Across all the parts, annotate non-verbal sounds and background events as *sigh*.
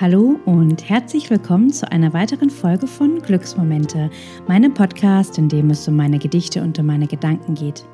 Hallo und herzlich willkommen zu einer weiteren Folge von Glücksmomente, meinem Podcast, in dem es um meine Gedichte und um meine Gedanken geht.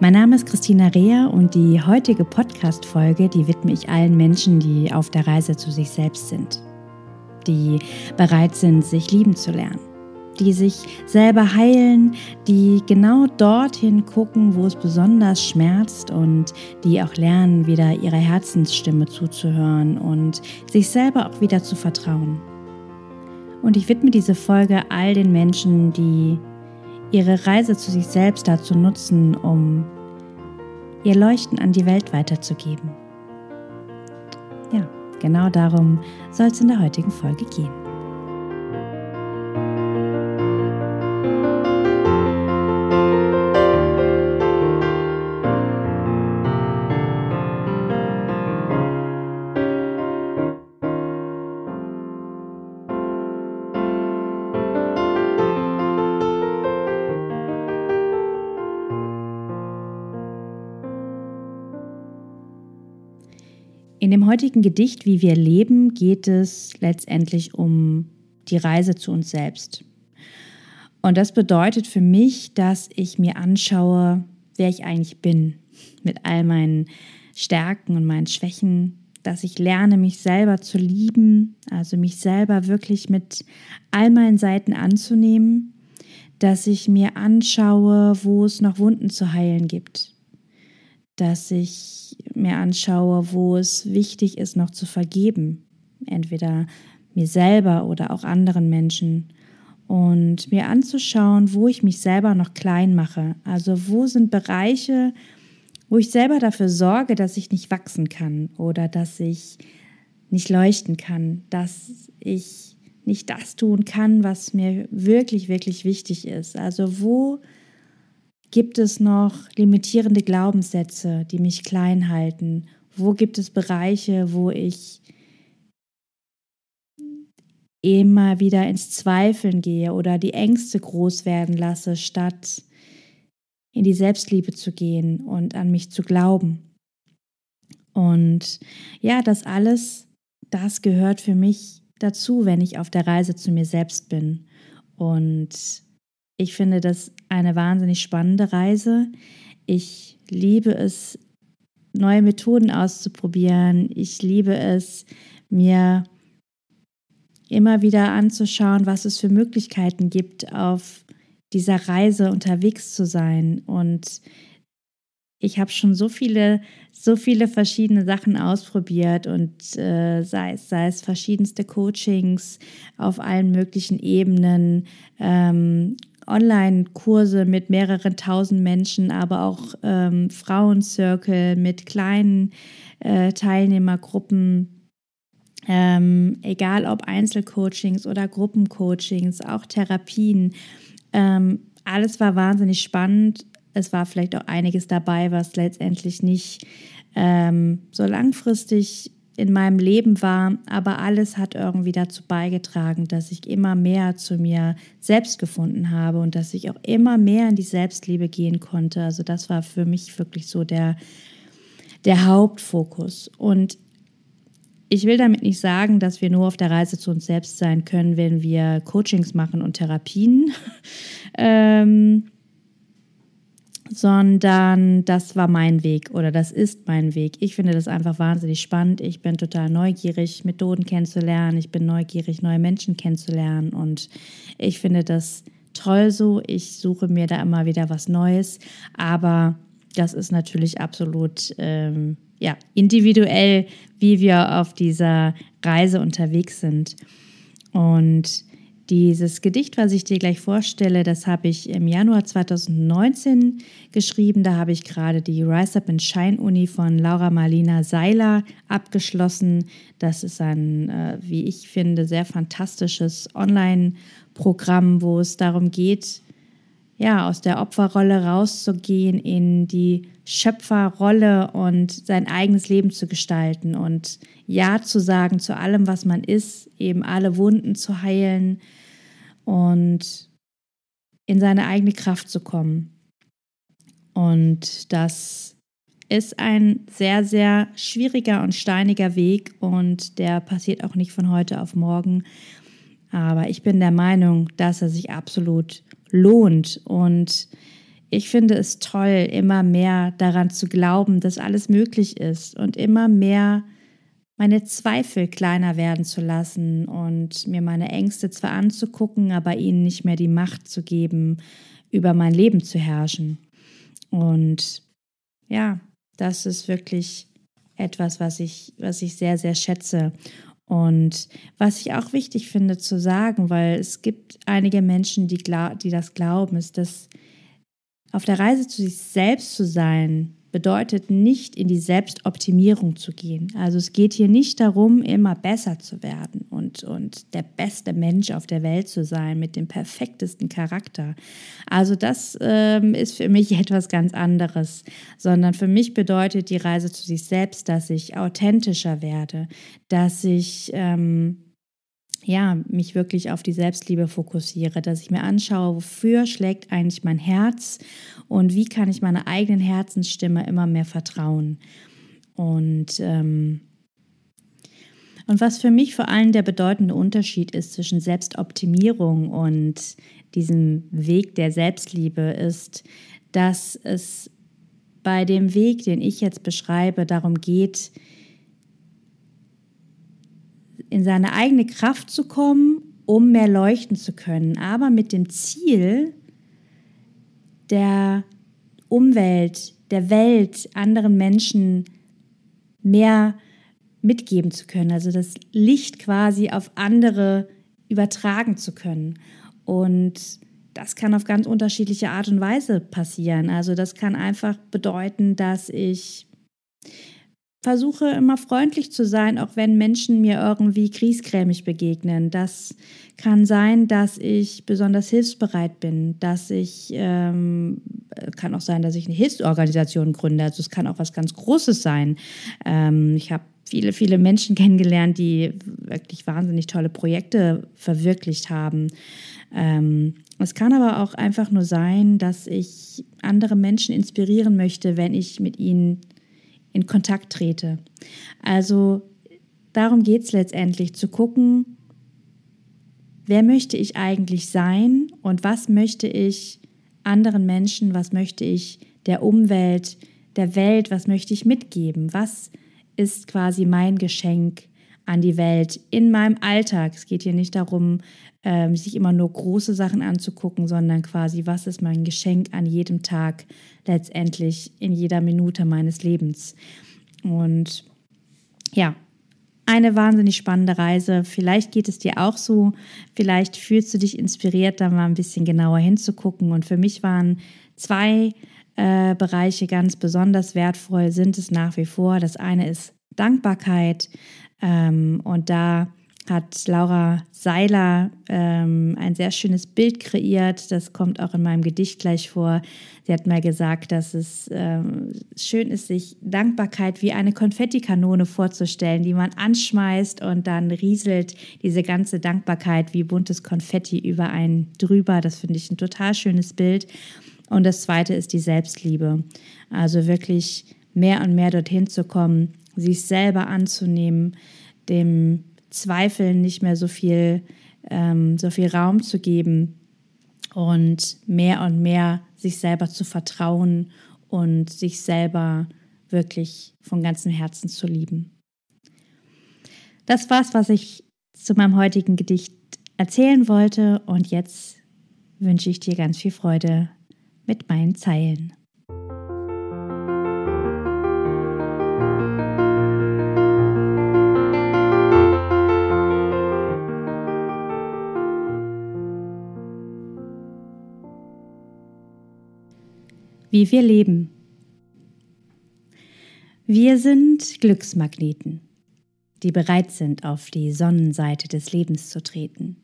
Mein Name ist Christina Rea und die heutige Podcast-Folge, die widme ich allen Menschen, die auf der Reise zu sich selbst sind, die bereit sind, sich lieben zu lernen die sich selber heilen, die genau dorthin gucken, wo es besonders schmerzt und die auch lernen, wieder ihrer Herzensstimme zuzuhören und sich selber auch wieder zu vertrauen. Und ich widme diese Folge all den Menschen, die ihre Reise zu sich selbst dazu nutzen, um ihr Leuchten an die Welt weiterzugeben. Ja, genau darum soll es in der heutigen Folge gehen. Heutigen Gedicht Wie wir leben geht es letztendlich um die Reise zu uns selbst. Und das bedeutet für mich, dass ich mir anschaue, wer ich eigentlich bin, mit all meinen Stärken und meinen Schwächen, dass ich lerne, mich selber zu lieben, also mich selber wirklich mit all meinen Seiten anzunehmen, dass ich mir anschaue, wo es noch Wunden zu heilen gibt, dass ich mir anschaue, wo es wichtig ist, noch zu vergeben. Entweder mir selber oder auch anderen Menschen. Und mir anzuschauen, wo ich mich selber noch klein mache. Also wo sind Bereiche, wo ich selber dafür sorge, dass ich nicht wachsen kann oder dass ich nicht leuchten kann, dass ich nicht das tun kann, was mir wirklich, wirklich wichtig ist. Also wo Gibt es noch limitierende Glaubenssätze, die mich klein halten? Wo gibt es Bereiche, wo ich immer wieder ins Zweifeln gehe oder die Ängste groß werden lasse, statt in die Selbstliebe zu gehen und an mich zu glauben? Und ja, das alles, das gehört für mich dazu, wenn ich auf der Reise zu mir selbst bin. Und ich finde das eine wahnsinnig spannende Reise. Ich liebe es, neue Methoden auszuprobieren. Ich liebe es, mir immer wieder anzuschauen, was es für Möglichkeiten gibt, auf dieser Reise unterwegs zu sein. Und ich habe schon so viele, so viele verschiedene Sachen ausprobiert und äh, sei, es, sei es verschiedenste Coachings auf allen möglichen Ebenen, ähm, Online-Kurse mit mehreren tausend Menschen, aber auch ähm, Frauencircle mit kleinen äh, Teilnehmergruppen. Ähm, egal ob Einzelcoachings oder Gruppencoachings, auch Therapien. Ähm, alles war wahnsinnig spannend. Es war vielleicht auch einiges dabei, was letztendlich nicht ähm, so langfristig in meinem Leben war, aber alles hat irgendwie dazu beigetragen, dass ich immer mehr zu mir selbst gefunden habe und dass ich auch immer mehr in die Selbstliebe gehen konnte. Also das war für mich wirklich so der, der Hauptfokus. Und ich will damit nicht sagen, dass wir nur auf der Reise zu uns selbst sein können, wenn wir Coachings machen und Therapien. *laughs* ähm, sondern das war mein Weg oder das ist mein Weg. Ich finde das einfach wahnsinnig spannend. Ich bin total neugierig, Methoden kennenzulernen. Ich bin neugierig, neue Menschen kennenzulernen und ich finde das toll so. Ich suche mir da immer wieder was Neues, aber das ist natürlich absolut ähm, ja, individuell, wie wir auf dieser Reise unterwegs sind. Und dieses Gedicht, was ich dir gleich vorstelle, das habe ich im Januar 2019 geschrieben. Da habe ich gerade die Rise Up and Shine Uni von Laura Marlina Seiler abgeschlossen. Das ist ein, äh, wie ich finde, sehr fantastisches Online-Programm, wo es darum geht, ja, aus der Opferrolle rauszugehen in die Schöpferrolle und sein eigenes Leben zu gestalten und Ja zu sagen zu allem, was man ist, eben alle Wunden zu heilen und in seine eigene Kraft zu kommen. Und das ist ein sehr, sehr schwieriger und steiniger Weg und der passiert auch nicht von heute auf morgen. Aber ich bin der Meinung, dass er sich absolut lohnt und ich finde es toll, immer mehr daran zu glauben, dass alles möglich ist und immer mehr meine Zweifel kleiner werden zu lassen und mir meine Ängste zwar anzugucken, aber ihnen nicht mehr die Macht zu geben, über mein Leben zu herrschen. Und ja, das ist wirklich etwas, was ich, was ich sehr, sehr schätze. Und was ich auch wichtig finde zu sagen, weil es gibt einige Menschen, die, die das glauben, ist, dass auf der Reise zu sich selbst zu sein, bedeutet nicht in die Selbstoptimierung zu gehen. Also es geht hier nicht darum, immer besser zu werden und, und der beste Mensch auf der Welt zu sein mit dem perfektesten Charakter. Also das ähm, ist für mich *laughs* etwas ganz anderes, sondern für mich bedeutet die Reise zu sich selbst, dass ich authentischer werde, dass ich ähm, ja, mich wirklich auf die Selbstliebe fokussiere, dass ich mir anschaue, wofür schlägt eigentlich mein Herz und wie kann ich meiner eigenen Herzensstimme immer mehr vertrauen. Und, ähm, und was für mich vor allem der bedeutende Unterschied ist zwischen Selbstoptimierung und diesem Weg der Selbstliebe ist, dass es bei dem Weg, den ich jetzt beschreibe, darum geht, in seine eigene Kraft zu kommen, um mehr leuchten zu können, aber mit dem Ziel, der Umwelt, der Welt, anderen Menschen mehr mitgeben zu können, also das Licht quasi auf andere übertragen zu können. Und das kann auf ganz unterschiedliche Art und Weise passieren. Also das kann einfach bedeuten, dass ich versuche immer freundlich zu sein, auch wenn Menschen mir irgendwie griesgrämig begegnen. Das kann sein, dass ich besonders hilfsbereit bin, dass ich, ähm, kann auch sein, dass ich eine Hilfsorganisation gründe. Also es kann auch was ganz Großes sein. Ähm, ich habe viele, viele Menschen *laughs* kennengelernt, die wirklich wahnsinnig tolle Projekte verwirklicht haben. Ähm, es kann aber auch einfach nur sein, dass ich andere Menschen inspirieren möchte, wenn ich mit ihnen in Kontakt trete. Also darum geht es letztendlich, zu gucken, wer möchte ich eigentlich sein und was möchte ich anderen Menschen, was möchte ich der Umwelt, der Welt, was möchte ich mitgeben, was ist quasi mein Geschenk an die Welt in meinem Alltag. Es geht hier nicht darum, ähm, sich immer nur große Sachen anzugucken, sondern quasi, was ist mein Geschenk an jedem Tag, letztendlich in jeder Minute meines Lebens. Und ja, eine wahnsinnig spannende Reise. Vielleicht geht es dir auch so. Vielleicht fühlst du dich inspiriert, da mal ein bisschen genauer hinzugucken. Und für mich waren zwei äh, Bereiche ganz besonders wertvoll, sind es nach wie vor. Das eine ist Dankbarkeit. Ähm, und da hat Laura Seiler ähm, ein sehr schönes Bild kreiert. Das kommt auch in meinem Gedicht gleich vor. Sie hat mal gesagt, dass es ähm, schön ist, sich Dankbarkeit wie eine Konfettikanone vorzustellen, die man anschmeißt und dann rieselt diese ganze Dankbarkeit wie buntes Konfetti über einen drüber. Das finde ich ein total schönes Bild. Und das zweite ist die Selbstliebe. Also wirklich mehr und mehr dorthin zu kommen, sich selber anzunehmen, dem Zweifeln nicht mehr so viel, ähm, so viel Raum zu geben und mehr und mehr sich selber zu vertrauen und sich selber wirklich von ganzem Herzen zu lieben. Das war's, was ich zu meinem heutigen Gedicht erzählen wollte und jetzt wünsche ich dir ganz viel Freude mit meinen Zeilen. Wie wir leben. Wir sind Glücksmagneten, die bereit sind, auf die Sonnenseite des Lebens zu treten.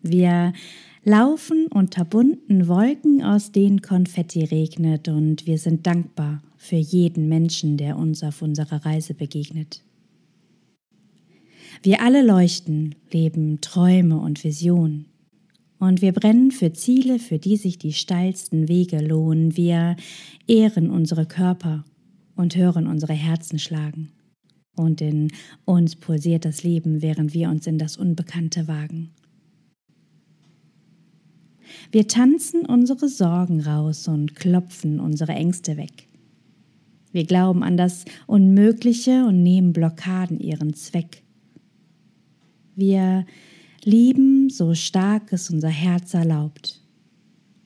Wir laufen unter bunten Wolken, aus denen Konfetti regnet, und wir sind dankbar für jeden Menschen, der uns auf unserer Reise begegnet. Wir alle leuchten, leben Träume und Visionen. Und wir brennen für Ziele, für die sich die steilsten Wege lohnen. Wir ehren unsere Körper und hören unsere Herzen schlagen. Und in uns pulsiert das Leben, während wir uns in das Unbekannte wagen. Wir tanzen unsere Sorgen raus und klopfen unsere Ängste weg. Wir glauben an das Unmögliche und nehmen Blockaden ihren Zweck. Wir lieben, so stark es unser Herz erlaubt.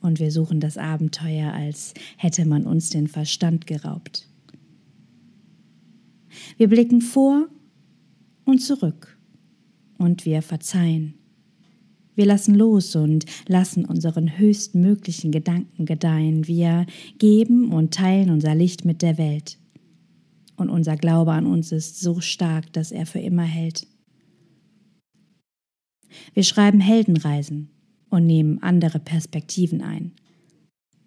Und wir suchen das Abenteuer, als hätte man uns den Verstand geraubt. Wir blicken vor und zurück und wir verzeihen. Wir lassen los und lassen unseren höchstmöglichen Gedanken gedeihen. Wir geben und teilen unser Licht mit der Welt. Und unser Glaube an uns ist so stark, dass er für immer hält. Wir schreiben Heldenreisen und nehmen andere Perspektiven ein.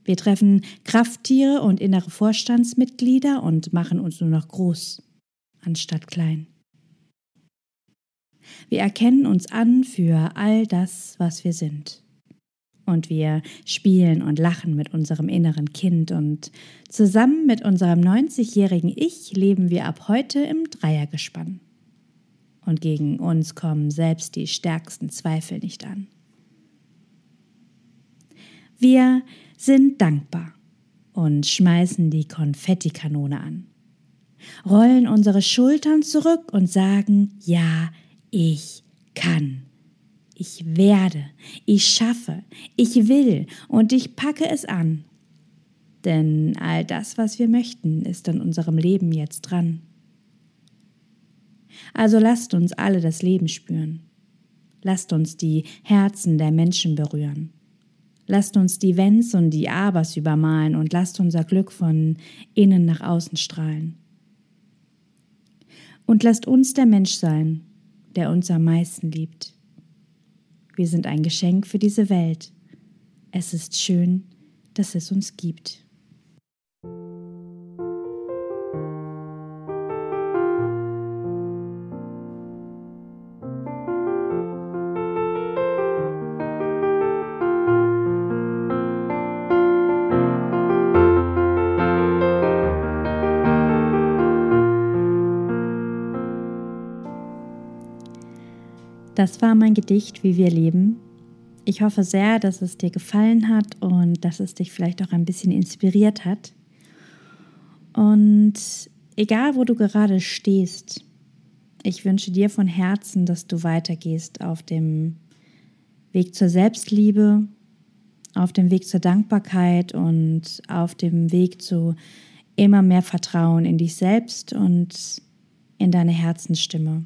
Wir treffen Krafttiere und innere Vorstandsmitglieder und machen uns nur noch groß anstatt klein. Wir erkennen uns an für all das, was wir sind. Und wir spielen und lachen mit unserem inneren Kind und zusammen mit unserem 90-jährigen Ich leben wir ab heute im Dreiergespann. Und gegen uns kommen selbst die stärksten Zweifel nicht an. Wir sind dankbar und schmeißen die Konfettikanone an rollen unsere Schultern zurück und sagen, ja, ich kann. Ich werde, ich schaffe, ich will und ich packe es an. Denn all das, was wir möchten, ist in unserem Leben jetzt dran. Also lasst uns alle das Leben spüren. Lasst uns die Herzen der Menschen berühren. Lasst uns die Wenns und die Abers übermalen und lasst unser Glück von innen nach außen strahlen. Und lasst uns der Mensch sein, der uns am meisten liebt. Wir sind ein Geschenk für diese Welt. Es ist schön, dass es uns gibt. Das war mein Gedicht, wie wir leben. Ich hoffe sehr, dass es dir gefallen hat und dass es dich vielleicht auch ein bisschen inspiriert hat. Und egal, wo du gerade stehst, ich wünsche dir von Herzen, dass du weitergehst auf dem Weg zur Selbstliebe, auf dem Weg zur Dankbarkeit und auf dem Weg zu immer mehr Vertrauen in dich selbst und in deine Herzensstimme.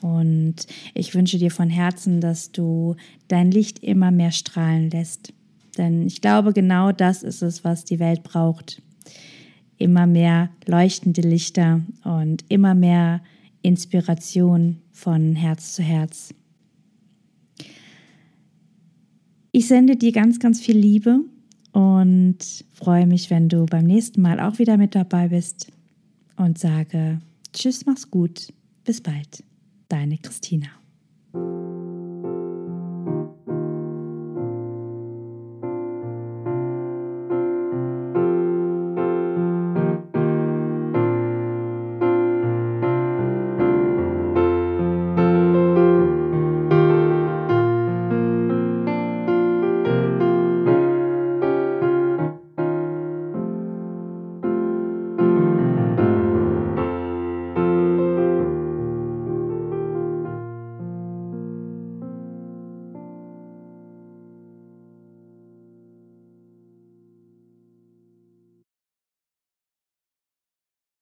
Und ich wünsche dir von Herzen, dass du dein Licht immer mehr strahlen lässt. Denn ich glaube, genau das ist es, was die Welt braucht. Immer mehr leuchtende Lichter und immer mehr Inspiration von Herz zu Herz. Ich sende dir ganz, ganz viel Liebe und freue mich, wenn du beim nächsten Mal auch wieder mit dabei bist und sage Tschüss, mach's gut, bis bald. Deine Christina.